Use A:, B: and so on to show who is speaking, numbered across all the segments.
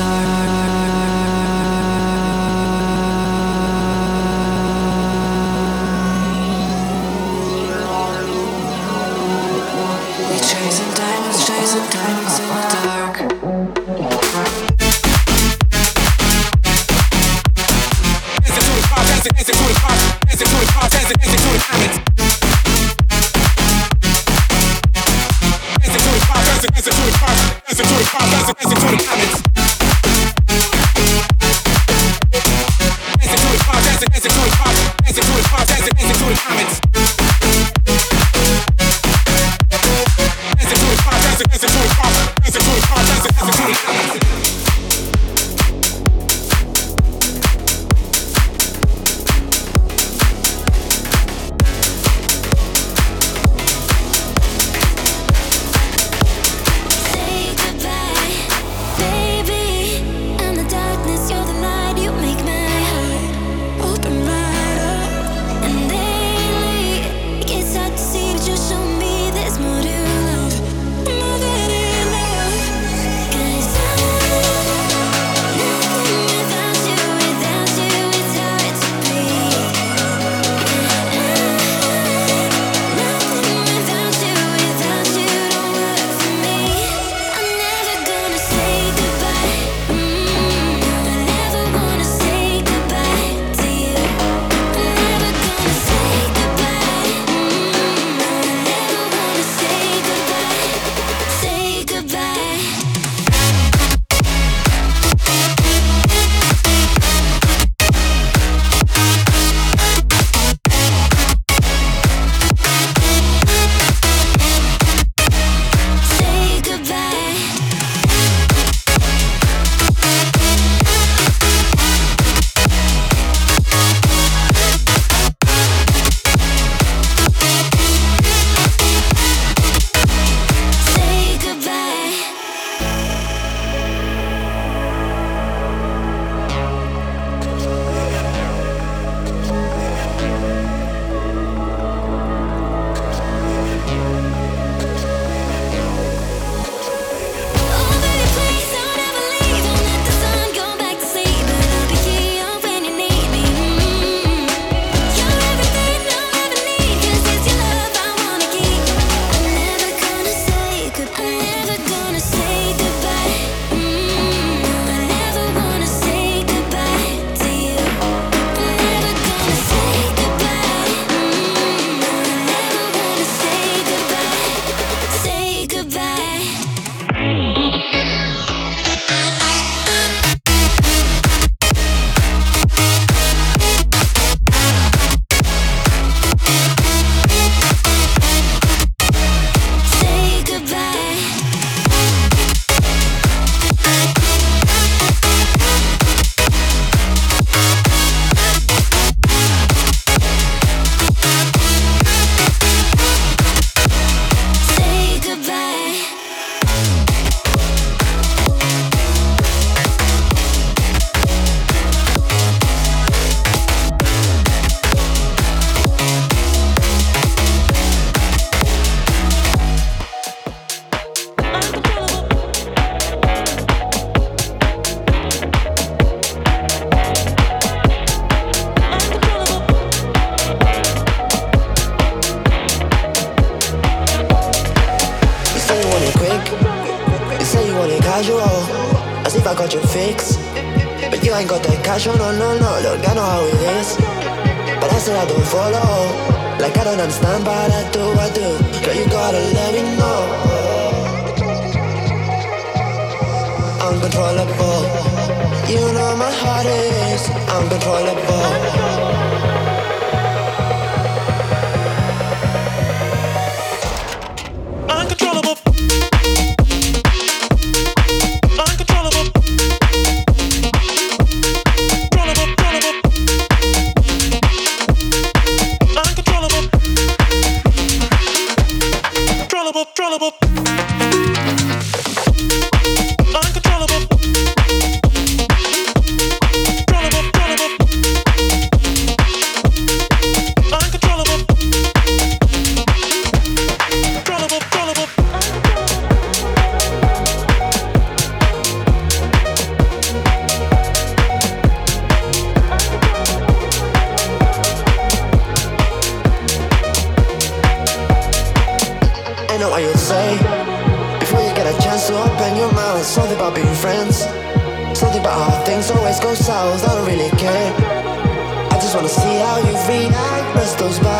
A: We
B: souls, I don't
C: really care. I just wanna see how you
D: react. Rest those bodies.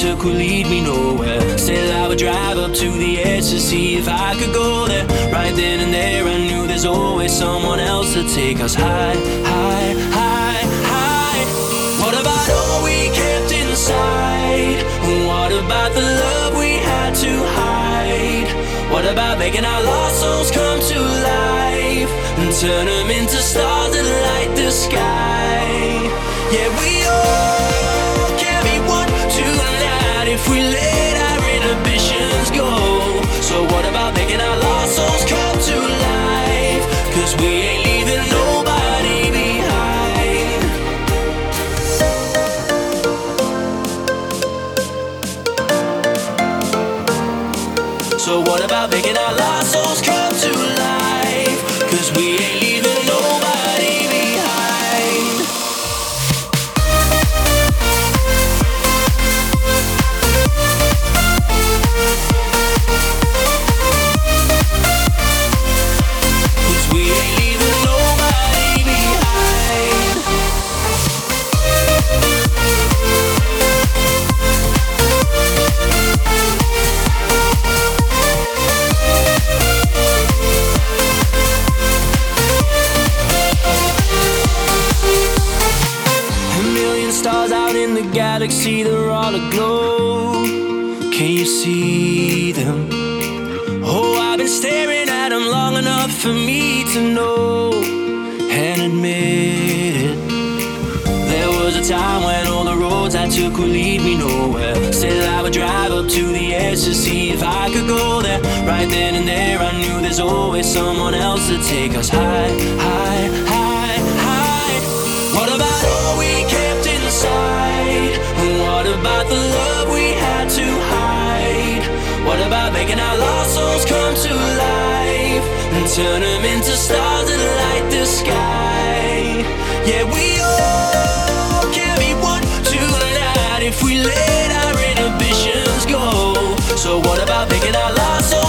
D: took lead me nowhere. Still, I would drive up to the edge to see if I could go there. Right then and there, I knew there's always someone else to take us high, high, high, high. What about all we kept inside? What about the love we had to hide? What about making our lost souls come to life and turn them into stars that light the sky? Yeah, we all if we let our inhibitions go? So what about making our lost souls come to life? Cause we ain't leaving nobody behind. So what about making our to
E: know and admit it. There was a time when all the roads I took would lead me nowhere. Still, I would drive up to the edge to see if I could go there. Right then and there, I knew there's always someone else to take us high, high, high, high. What about all we kept inside? What about the love we had to hide? What about making our lost souls come to life? turn them into stars and light the sky. Yeah, we all can be one tonight if we let our inhibitions go. So what about making our
F: lives?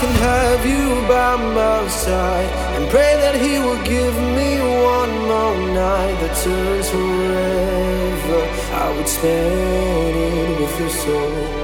F: can have you by my side and pray that He will give me one more night that turns forever. I would spend it with your soul.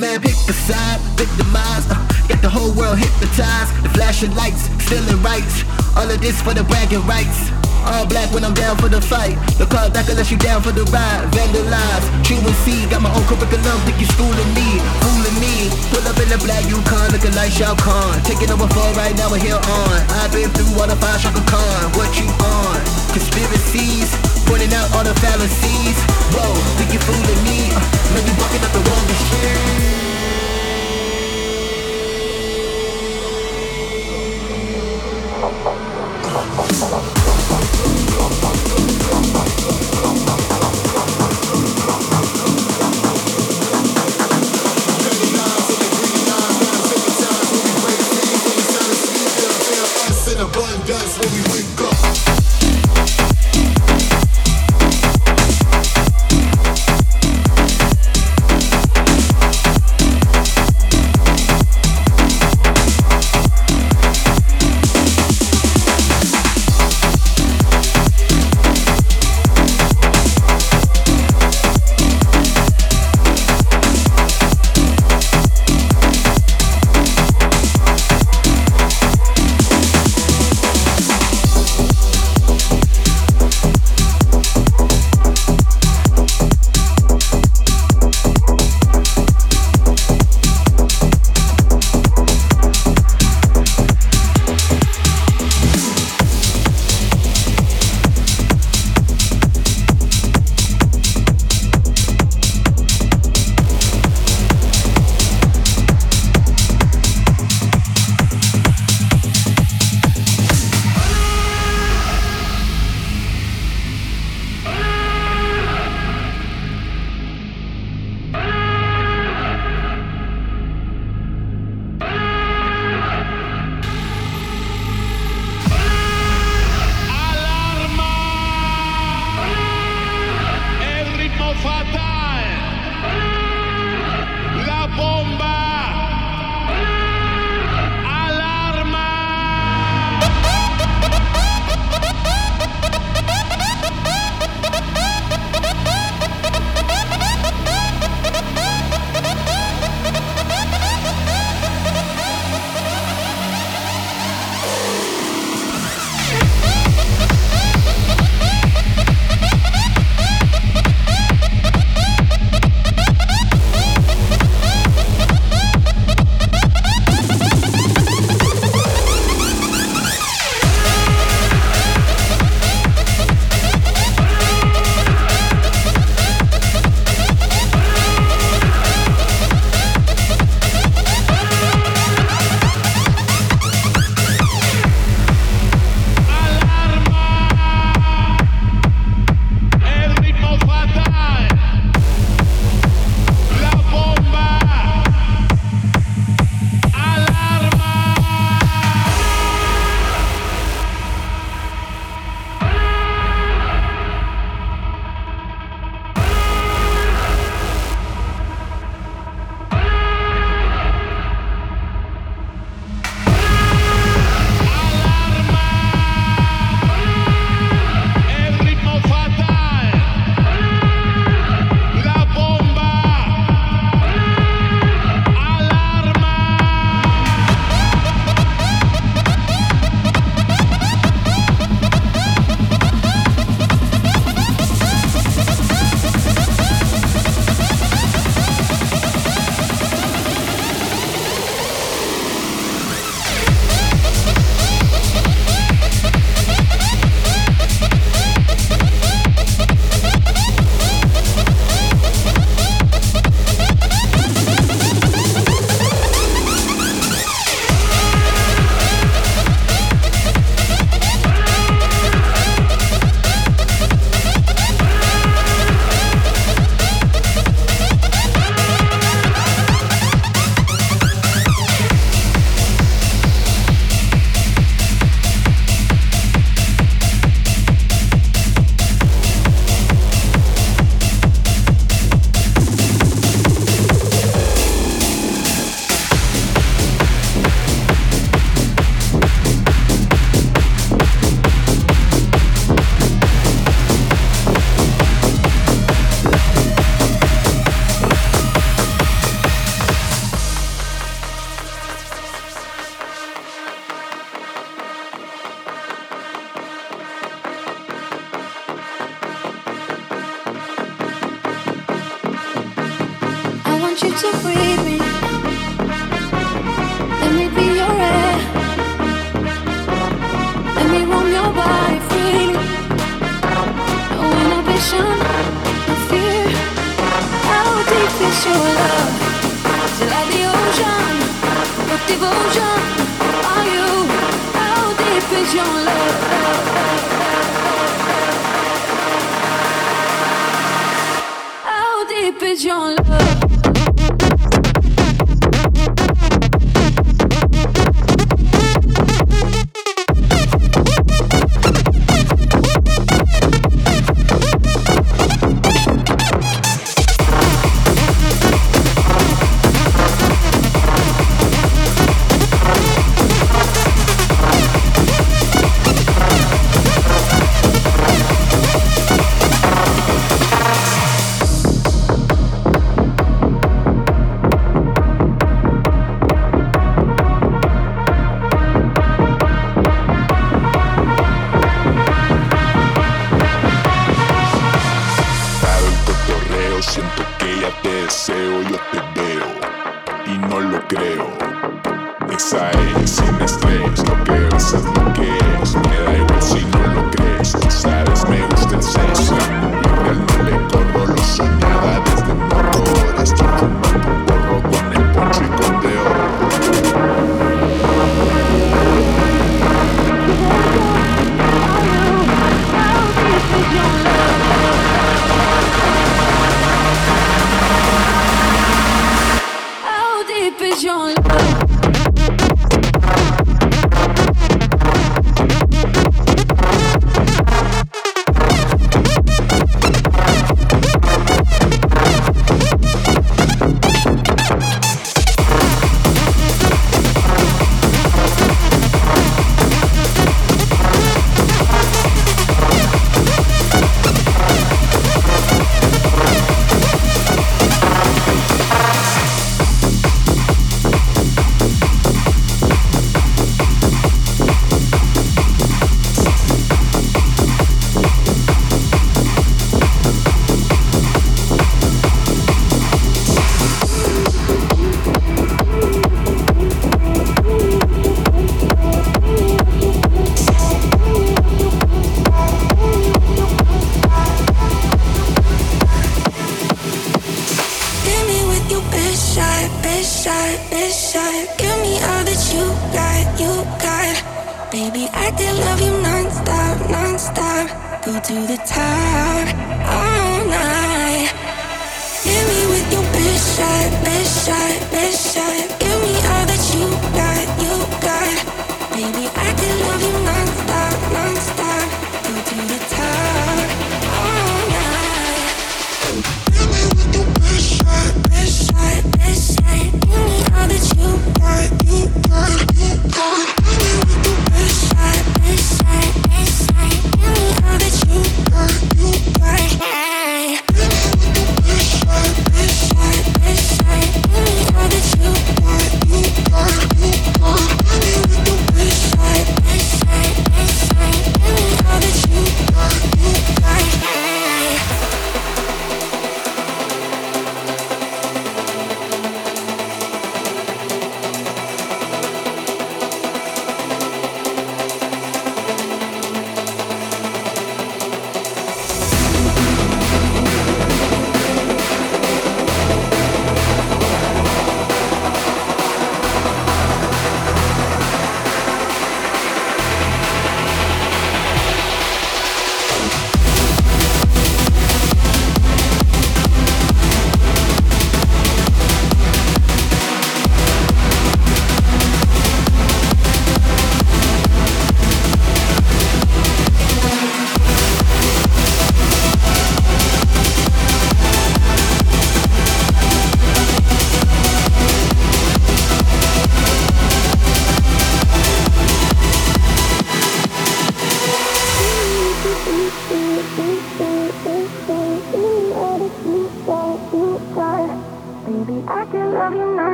G: Man? Pick the side, victimize. Uh, got the whole world hypnotized. The flashing lights, stealing rights. All of this for the bragging rights. All black when I'm down for the fight. The car back unless you down for the ride. Vandalize, true and see. Got my own curriculum, think you schooling me, fooling me. Pull up in the black Yukon, looking like Shao Kahn. Taking over for right now, we're here on. I've been through all the fire, Chaka Khan. What you on? Conspiracies, pointing out all the fallacies. Whoa, think you fooling me? Uh, maybe walking up the wrong street.